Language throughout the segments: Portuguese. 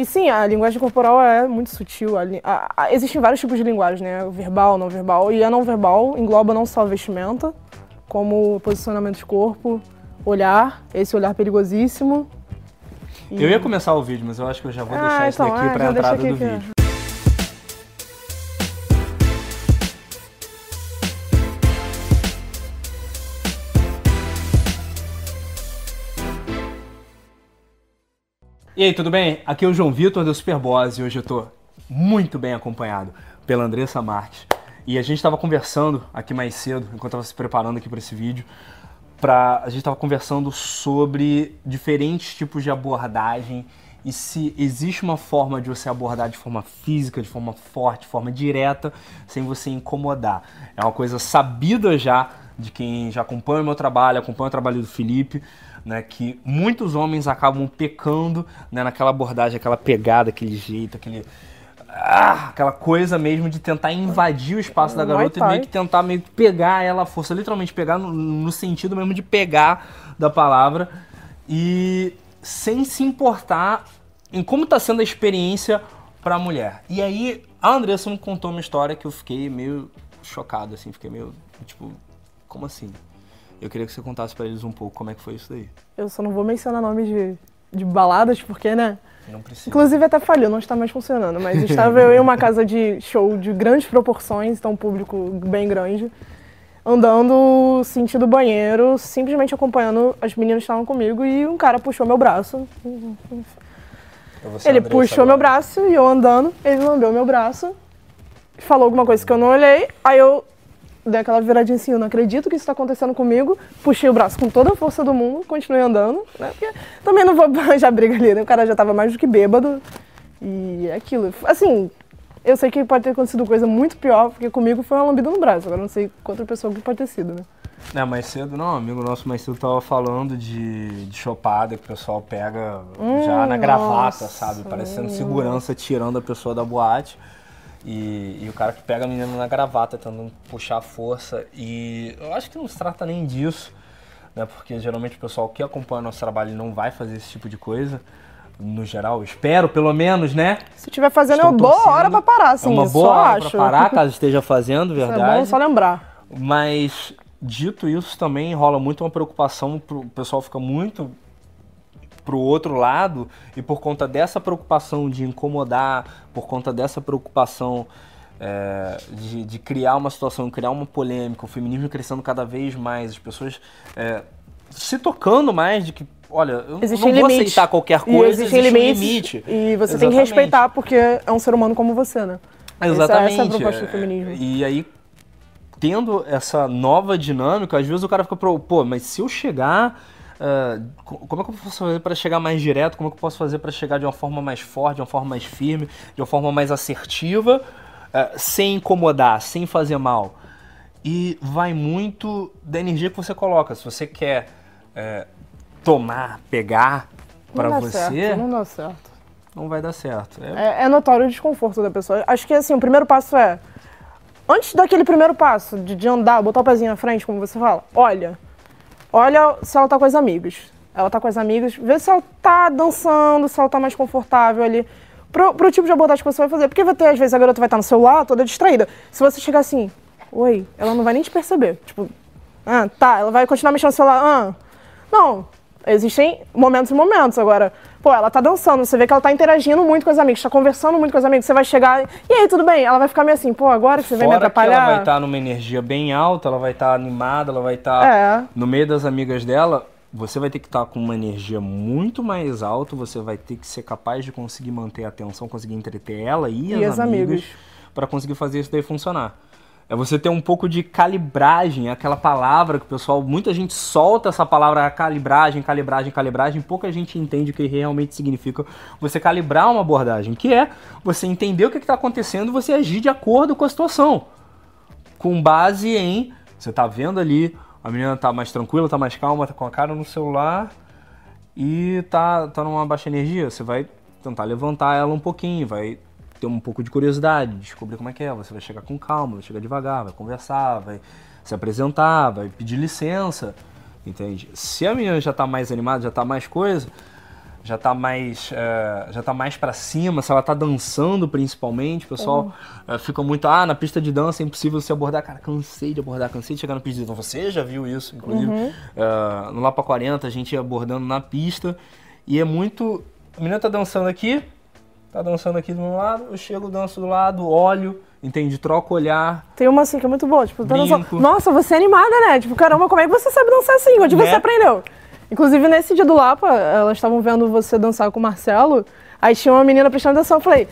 E sim, a linguagem corporal é muito sutil. A, a, a, existem vários tipos de linguagem, né? Verbal, não verbal. E a não verbal engloba não só vestimenta, como posicionamento de corpo, olhar, esse olhar perigosíssimo. E... Eu ia começar o vídeo, mas eu acho que eu já vou ah, deixar então, isso daqui ah, para a entrada do vídeo. E aí, tudo bem? Aqui é o João Vitor do Superboss e hoje eu tô muito bem acompanhado pela Andressa Marques. E a gente estava conversando aqui mais cedo, enquanto estava se preparando aqui para esse vídeo, pra, a gente estava conversando sobre diferentes tipos de abordagem e se existe uma forma de você abordar de forma física, de forma forte, de forma direta, sem você incomodar. É uma coisa sabida já de quem já acompanha o meu trabalho, acompanha o trabalho do Felipe né, que muitos homens acabam pecando né, naquela abordagem, aquela pegada, aquele jeito, aquele. Ah, aquela coisa mesmo de tentar invadir o espaço da garota e meio que tentar meio que pegar ela à força, literalmente pegar no, no sentido mesmo de pegar da palavra e sem se importar em como está sendo a experiência para a mulher. E aí a Andressa me contou uma história que eu fiquei meio chocado, assim, fiquei meio tipo, como assim? Eu queria que você contasse para eles um pouco como é que foi isso daí. Eu só não vou mencionar nomes de, de baladas, porque, né? Não precisa. Inclusive até falhou, não está mais funcionando. Mas estava eu em uma casa de show de grandes proporções, então um público bem grande, andando sentido banheiro, simplesmente acompanhando as meninas que estavam comigo e um cara puxou meu braço. Ele puxou agora. meu braço e eu andando, ele lambeu meu braço, falou alguma coisa que eu não olhei, aí eu dei aquela viradinha assim, eu não acredito que isso está acontecendo comigo. Puxei o braço com toda a força do mundo, continuei andando, né? Porque também não vou já briga ali, né? O cara já estava mais do que bêbado. E é aquilo. Assim, eu sei que pode ter acontecido coisa muito pior, porque comigo foi uma lambida no braço. Agora não sei quanto pessoa que pode ter sido, né? É, mais cedo, não, amigo nosso mais cedo tava falando de, de chopada que o pessoal pega hum, já na gravata, nossa, sabe? Parecendo hum. segurança tirando a pessoa da boate. E, e, o cara que pega a menina na gravata tentando puxar a força. E eu acho que não se trata nem disso, né? Porque geralmente o pessoal que acompanha o nosso trabalho não vai fazer esse tipo de coisa. No geral, espero pelo menos, né? Se estiver fazendo, Estou é uma boa hora para parar, sim. É uma boa hora para parar, caso esteja fazendo, verdade. Isso é bom só lembrar. Mas, dito isso, também rola muito uma preocupação, o pessoal fica muito para o outro lado e por conta dessa preocupação de incomodar, por conta dessa preocupação é, de, de, criar uma situação, criar uma polêmica, o feminismo crescendo cada vez mais, as pessoas é, se tocando mais de que, olha, eu existe não vou limite. aceitar qualquer coisa, e existe, existe um limite. E você Exatamente. tem que respeitar porque é um ser humano como você, né? Exatamente. Essa, essa é a proposta do feminismo. E aí, tendo essa nova dinâmica, às vezes o cara fica, pô, mas se eu chegar Uh, como é que eu posso fazer para chegar mais direto? Como é que eu posso fazer para chegar de uma forma mais forte, de uma forma mais firme, de uma forma mais assertiva, uh, sem incomodar, sem fazer mal? E vai muito da energia que você coloca. Se você quer uh, tomar, pegar para você, certo, não dá certo. Não vai dar certo. É... É, é notório o desconforto da pessoa. Acho que assim, o primeiro passo é antes daquele primeiro passo de, de andar, botar o pezinho na frente, como você fala, olha olha se ela tá com as amigas. Ela tá com as amigas, vê se ela tá dançando, se ela tá mais confortável ali. Pro, pro tipo de abordagem que você vai fazer. Porque vai ter, às vezes, a garota vai estar no celular, toda distraída. Se você chegar assim, oi, ela não vai nem te perceber. Tipo, ah, tá, ela vai continuar mexendo no celular. Ah, não, existem momentos e momentos. Agora, pô, ela tá dançando, você vê que ela tá interagindo muito com os amigos, tá conversando muito com os amigos, você vai chegar, e aí, tudo bem? Ela vai ficar meio assim, pô, agora você Fora vai me atrapalhar. ela vai estar tá numa energia bem alta, ela vai estar tá animada, ela vai estar tá é. no meio das amigas dela. Você vai ter que estar tá com uma energia muito mais alta, você vai ter que ser capaz de conseguir manter a atenção, conseguir entreter ela e, e as, as amigas para conseguir fazer isso daí funcionar. É você ter um pouco de calibragem, aquela palavra que o pessoal, muita gente solta essa palavra calibragem, calibragem, calibragem, pouca gente entende o que realmente significa você calibrar uma abordagem, que é você entender o que está acontecendo e você agir de acordo com a situação. Com base em, você está vendo ali, a menina está mais tranquila, está mais calma, está com a cara no celular e tá, tá numa baixa energia, você vai tentar levantar ela um pouquinho, vai ter um pouco de curiosidade, descobrir como é que é. Você vai chegar com calma, vai chegar devagar, vai conversar, vai se apresentar, vai pedir licença, entende? Se a menina já está mais animada, já está mais coisa, já tá mais é, já tá mais para cima, se ela tá dançando principalmente, o pessoal é, fica muito, ah, na pista de dança é impossível você abordar, cara, cansei de abordar, cansei de chegar na pista de dança, você já viu isso, inclusive, é, no Lapa 40 a gente ia abordando na pista, e é muito, a menina tá dançando aqui, tá dançando aqui do meu lado, eu chego, danço do lado, olho, entende, troco o olhar, Tem uma assim que é muito boa, tipo, tá dançando-. Nossa, você é animada, né? Tipo, caramba, como é que você sabe dançar assim? Onde Né? você aprendeu? Inclusive, nesse dia do Lapa, elas estavam vendo você dançar com o Marcelo, aí tinha uma menina prestando atenção, eu falei,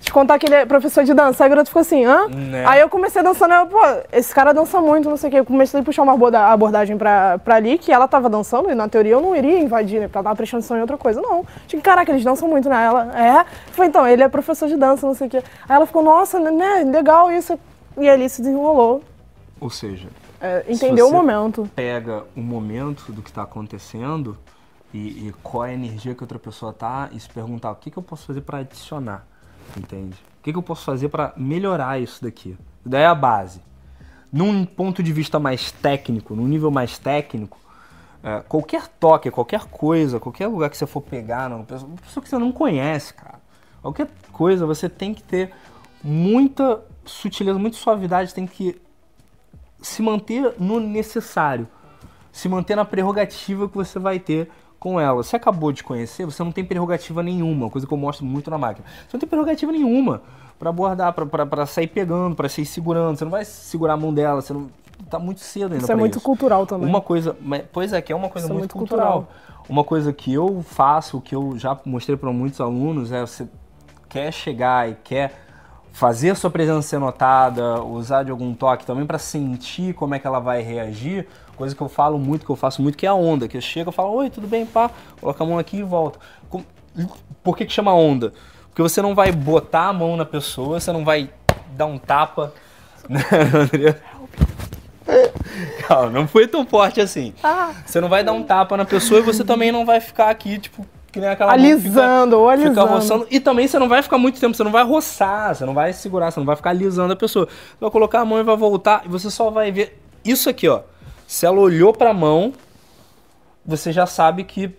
te contar que ele é professor de dança, aí a garota ficou assim, hã? Né? Aí eu comecei dançando, eu, pô, esse cara dança muito, não sei o quê. Eu comecei a puxar uma aborda- abordagem pra, pra ali, que ela tava dançando, e na teoria eu não iria invadir, né? Porque ela tava prestando atenção em outra coisa. Não. Tipo, caraca, eles dançam muito, né? Ela, é? Falei, então, ele é professor de dança, não sei o quê. Aí ela ficou, nossa, né, legal isso. E ali se desenrolou. ou seja, É, entendeu o você- momento. pega o momento do que está acontecendo e, e qual é a energia que outra pessoa tá e se perguntar o que, que eu posso fazer para adicionar, entende? O que, que eu posso fazer para melhorar isso daqui? Daí é a base. Num ponto de vista mais técnico, num nível mais técnico, é, qualquer toque, qualquer coisa, qualquer lugar que você for pegar, uma pessoa, pessoa que você não conhece, cara, qualquer coisa, você tem que ter muita sutileza, muita suavidade, tem que se manter no necessário, se manter na prerrogativa que você vai ter com ela. Você acabou de conhecer, você não tem prerrogativa nenhuma, coisa que eu mostro muito na máquina. Você não tem prerrogativa nenhuma pra abordar, pra sair pegando, pra sair segurando. Você não vai segurar a mão dela, você não tá muito cedo ainda Isso é muito cultural também. Uma coisa, mas- pois é, que é uma coisa Isso é muito, muito cultural. cultural. Uma coisa que eu faço, que eu já mostrei para muitos alunos, é você quer chegar e quer fazer a sua presença ser notada, usar de algum toque também para sentir como é que ela vai reagir. Coisa que eu falo muito, que eu faço muito, que é a onda. Que eu chego e falo, oi, tudo bem, pá, coloca a mão aqui e volta. Com- Por que, que chama onda? Porque você não vai botar a mão na pessoa, você não vai dar um tapa. Né? Calma, não foi tão forte assim. Ah, Você não vai dar um tapa na pessoa e você também não vai ficar aqui, tipo, que nem aquela que fica- alisando, Fica alisando. roçando. E também você não vai ficar muito tempo, você não vai roçar, você não vai segurar, você não vai ficar alisando a pessoa. Você vai colocar a mão e vai voltar e você só vai ver isso aqui, ó. Se ela olhou pra mão, você já sabe que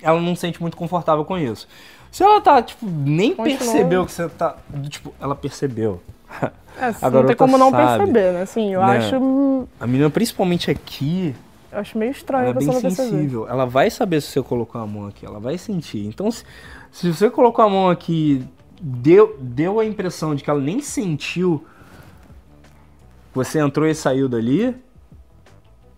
ela não se sente muito confortável com isso. Se ela tá, tipo, nem Continua. percebeu que você tá. Tipo, ela percebeu. É, A não tem como não sabe. perceber, né? Assim, eu Né? acho. A menina, principalmente aqui, Eu acho meio estranho ela é a bem não perceber. sensível. Ela vai saber se você colocou a mão aqui, ela vai sentir. Então, se, se você colocou a mão aqui, deu, deu a impressão de que ela nem sentiu você entrou e saiu dali,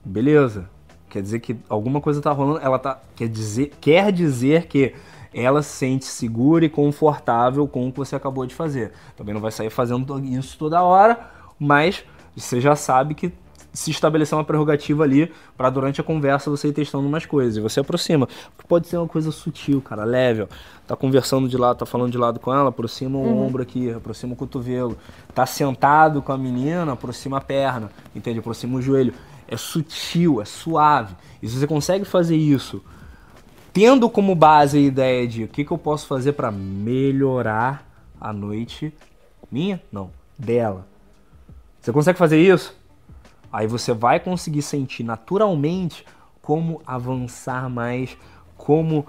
beleza. Quer dizer que alguma coisa tá rolando, ela tá quer dizer, quer dizer que ela se sente segura e confortável com o que você acabou de fazer. Também não vai sair fazendo isso toda hora, mas você já sabe que se estabeleceu uma prerrogativa ali para durante a conversa você ir testando umas coisas. E você aproxima. Porque pode ser uma coisa sutil, cara, leve. Ó. Tá conversando de lado, tá falando de lado com ela, aproxima o ombro aqui, aproxima o cotovelo. Tá sentado com a menina, aproxima a perna, entende? Aproxima o joelho. É sutil, é suave. E se você consegue fazer isso tendo como base a ideia de o que, que eu posso fazer para melhorar a noite minha? Não, dela. Você consegue fazer isso? Aí você vai conseguir sentir naturalmente como avançar mais, como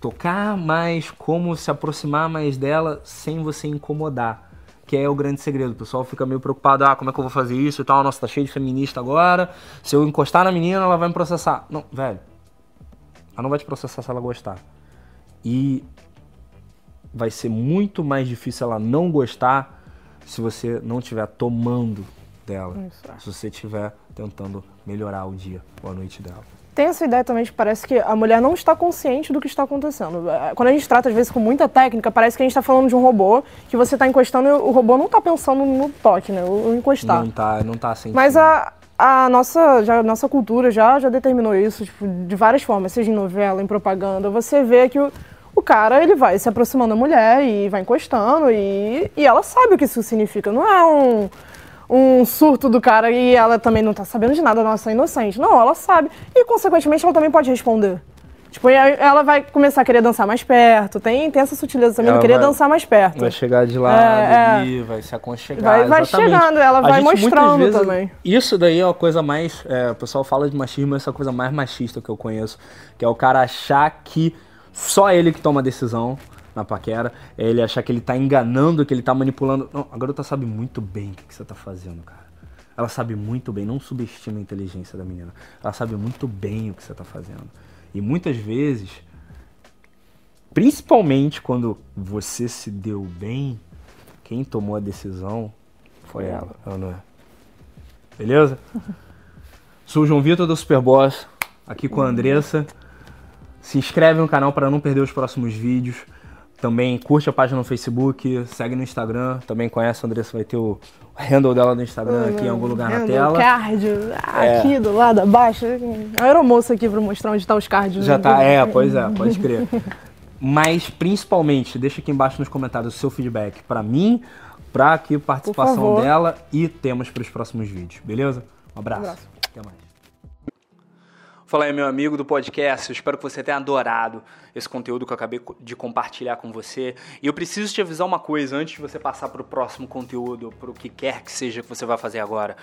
tocar mais, como se aproximar mais dela sem você incomodar. Que é o grande segredo. O pessoal fica meio preocupado, ah, como é que eu vou fazer isso e tal? Nossa, tá cheio de feminista agora. Se eu encostar na menina, ela vai me processar. Não, velho. Ela não vai te processar se ela gostar. E vai ser muito mais difícil ela não gostar se você não estiver tomando dela. Isso. Se você estiver tentando melhorar o dia ou a noite dela. Tem essa ideia também de que parece que a mulher não está consciente do que está acontecendo. É, Quando a gente trata, às vezes, com muita técnica, parece que a gente está falando de um robô, que você está encostando e o robô não está pensando no toque, né? O o encostar. Não tá, não tá sentindo. Mas a, a nossa, já, a nossa cultura já, já determinou isso tipo, de várias formas, seja em novela, em propaganda. Você vê que o, o cara ele vai se aproximando da mulher e vai encostando e, e ela sabe o que isso significa. Não é um, um surto do cara e ela também não tá sabendo de nada, nossa, é inocente. Não, ela sabe. E, consequentemente, ela também pode responder. Tipo, aí ela vai começar a querer dançar mais perto. Tem, tem essa sutileza também Ela de querer vai- dançar mais perto. Vai chegar de lado É, é. ali, vai se aconchegar. Vai- vai chegando, ela A vai gente, mostrando vezes- também. Isso daí é uma coisa mais. é, o pessoal fala de machismo, essa coisa mais machista que eu conheço. Que é o cara achar que Só ele que toma a decisão na paquera. É ele achar que ele tá enganando, que ele tá manipulando. Não, a garota sabe muito bem o que, que você tá fazendo, cara. Ela sabe muito bem, não subestima a inteligência da menina. Ela sabe muito bem o que você tá fazendo. E muitas vezes, principalmente quando você se deu bem, quem tomou a decisão foi ela, ela não é. Beleza? Sou o João Vitor do Superboss, aqui com a Andressa. Se inscreve no canal para não perder os próximos vídeos. Também curte a página no Facebook, segue no Instagram. Também conhece a Andressa, vai ter o handle dela no Instagram aqui em algum lugar na tela. Card, É. aqui do lado, abaixo. A aeromoça aqui pra mostrar onde tá os cards. Já tá, é, pois é, pode crer. Mas principalmente, deixa aqui embaixo nos comentários o seu feedback pra mim, pra aqui a participação dela e temas para os próximos vídeos, beleza? Um abraço. abraço. Até mais. Fala aí, meu amigo do podcast. Eu espero que você tenha adorado esse conteúdo que eu acabei de compartilhar com você. E eu preciso te avisar uma coisa antes de você passar para o próximo conteúdo, para o que quer que seja que você vai fazer agora.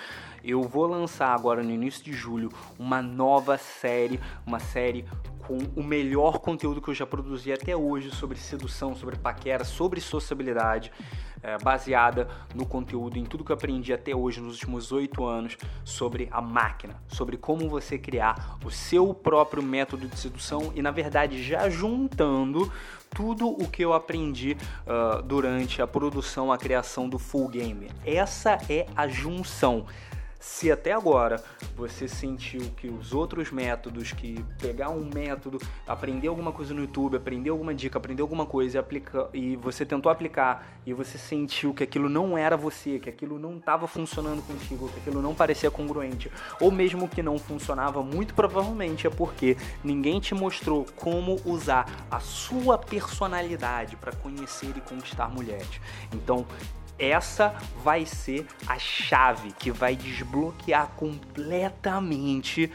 Eu vou lançar agora no início de julho uma nova série, uma série com o melhor conteúdo que eu já produzi até hoje sobre sedução, sobre paquera, sobre sociabilidade, é, baseada no conteúdo, em tudo que eu aprendi até hoje nos últimos oito anos sobre a máquina, sobre como você criar o seu próprio método de sedução e, na verdade, já juntando tudo o que eu aprendi ah, durante a produção, a criação do Full Game. Essa é a junção. Se até agora você sentiu que os outros métodos, que pegar um método, aprender alguma coisa no YouTube, aprender alguma dica, aprender alguma coisa e, aplica, e você tentou aplicar e você sentiu que aquilo não era você, que aquilo não estava funcionando contigo, que aquilo não parecia congruente, ou mesmo que não funcionava, muito provavelmente é porque ninguém te mostrou como usar a sua personalidade para conhecer e conquistar mulheres. Então, essa vai ser a chave que vai desbloquear completamente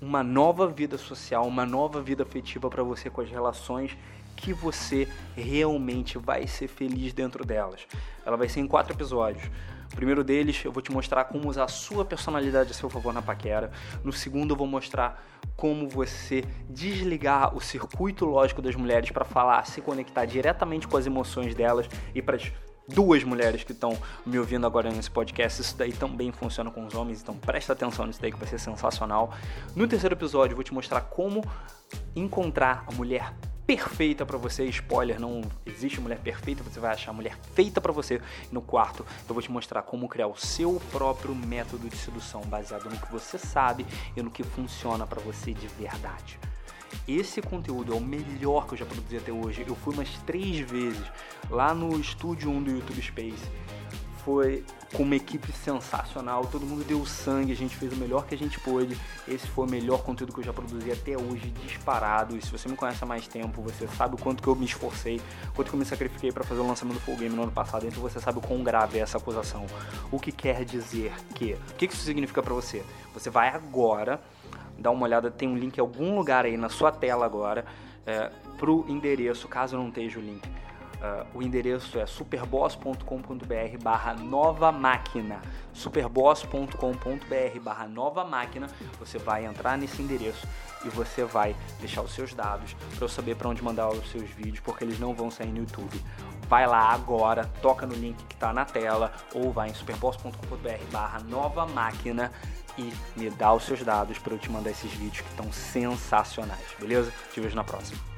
uma nova vida social, uma nova vida afetiva para você com as relações que você realmente vai ser feliz dentro delas. Ela vai ser em quatro episódios. O primeiro deles, eu vou te mostrar como usar a sua personalidade a seu favor na paquera. No segundo, eu vou mostrar como você desligar o circuito lógico das mulheres para falar, se conectar diretamente com as emoções delas e para as duas mulheres que estão me ouvindo agora nesse podcast. Isso daí também funciona com os homens, então presta atenção nisso daí que vai ser sensacional. No terceiro episódio, eu vou te mostrar como encontrar a mulher perfeita pra você. Spoiler, não existe mulher perfeita, você vai achar a mulher feita pra você. No quarto, eu vou te mostrar como criar o seu próprio método de sedução baseado no que você sabe e no que funciona pra você de verdade. Esse conteúdo é o melhor que eu já produzi até hoje. Eu fui umas três vezes lá no estúdio 1 do YouTube Space. Foi com uma equipe sensacional, todo mundo deu sangue, a gente fez o melhor que a gente pôde. Esse foi o melhor conteúdo que eu já produzi até hoje, disparado. E se você me conhece há mais tempo, você sabe o quanto que eu me esforcei, quanto que eu me sacrifiquei para fazer o lançamento do Full Game no ano passado, então você sabe o quão grave é essa acusação. O que quer dizer que? O que isso significa para você? Você vai agora dá uma olhada, tem um link em algum lugar aí na sua tela agora é, pro endereço, caso não esteja o link. Uh, o endereço é superboss.com.br barra nova máquina. superboss.com.br barra nova máquina. Você vai entrar nesse endereço e você vai deixar os seus dados para eu saber para onde mandar os seus vídeos porque eles não vão sair no YouTube. Vai lá agora, toca no link que está na tela ou vai em superboss.com.br barra nova máquina e me dá os seus dados para eu te mandar esses vídeos que estão sensacionais, beleza? Te vejo na próxima.